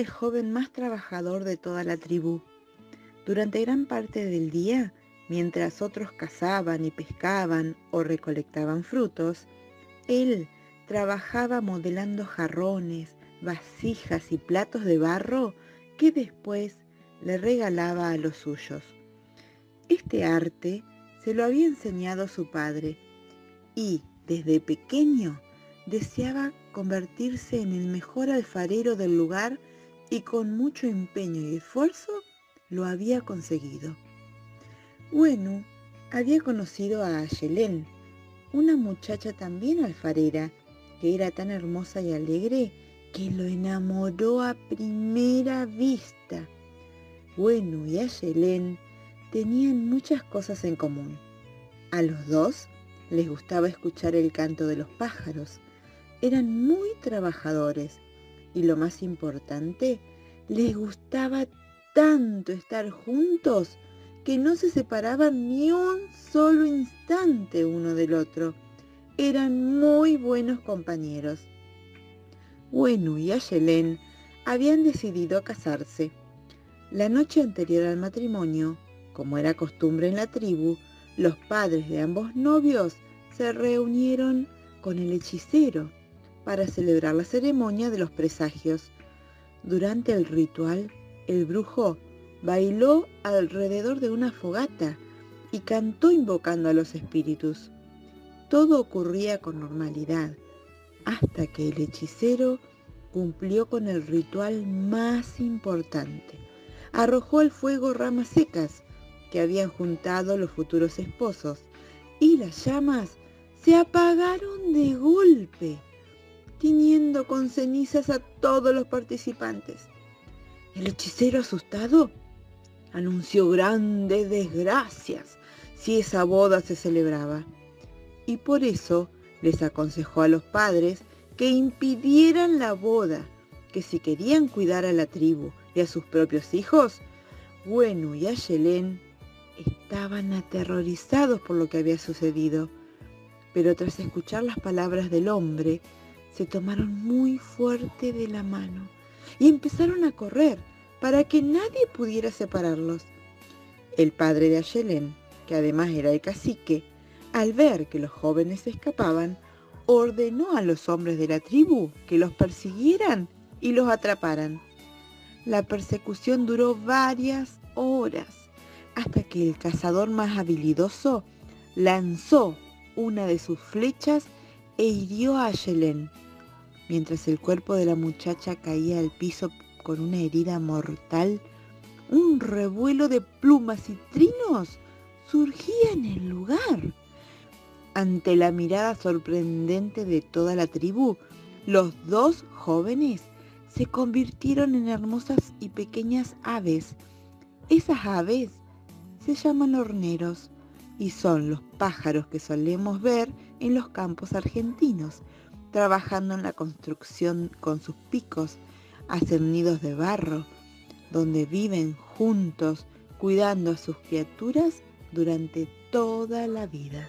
El joven más trabajador de toda la tribu. Durante gran parte del día, mientras otros cazaban y pescaban o recolectaban frutos, él trabajaba modelando jarrones, vasijas y platos de barro que después le regalaba a los suyos. Este arte se lo había enseñado su padre y desde pequeño deseaba convertirse en el mejor alfarero del lugar y con mucho empeño y esfuerzo lo había conseguido. Bueno, había conocido a Ayelén, una muchacha también alfarera, que era tan hermosa y alegre que lo enamoró a primera vista. Bueno y Ayelén tenían muchas cosas en común. A los dos les gustaba escuchar el canto de los pájaros, eran muy trabajadores y lo más importante, les gustaba tanto estar juntos que no se separaban ni un solo instante uno del otro. Eran muy buenos compañeros. Bueno y Ayelén habían decidido casarse. La noche anterior al matrimonio, como era costumbre en la tribu, los padres de ambos novios se reunieron con el hechicero para celebrar la ceremonia de los presagios. Durante el ritual, el brujo bailó alrededor de una fogata y cantó invocando a los espíritus. Todo ocurría con normalidad, hasta que el hechicero cumplió con el ritual más importante. Arrojó al fuego ramas secas que habían juntado los futuros esposos y las llamas se apagaron de golpe con cenizas a todos los participantes. El hechicero asustado anunció grandes desgracias si esa boda se celebraba y por eso les aconsejó a los padres que impidieran la boda, que si querían cuidar a la tribu y a sus propios hijos, Bueno y Ayelén estaban aterrorizados por lo que había sucedido. Pero tras escuchar las palabras del hombre, se tomaron muy fuerte de la mano y empezaron a correr para que nadie pudiera separarlos. El padre de Ayelén, que además era el cacique, al ver que los jóvenes escapaban, ordenó a los hombres de la tribu que los persiguieran y los atraparan. La persecución duró varias horas hasta que el cazador más habilidoso lanzó una de sus flechas e hirió a Ayelén, mientras el cuerpo de la muchacha caía al piso con una herida mortal. Un revuelo de plumas y trinos surgía en el lugar. Ante la mirada sorprendente de toda la tribu, los dos jóvenes se convirtieron en hermosas y pequeñas aves. Esas aves se llaman horneros y son los pájaros que solemos ver en los campos argentinos, trabajando en la construcción con sus picos, hacen nidos de barro, donde viven juntos cuidando a sus criaturas durante toda la vida.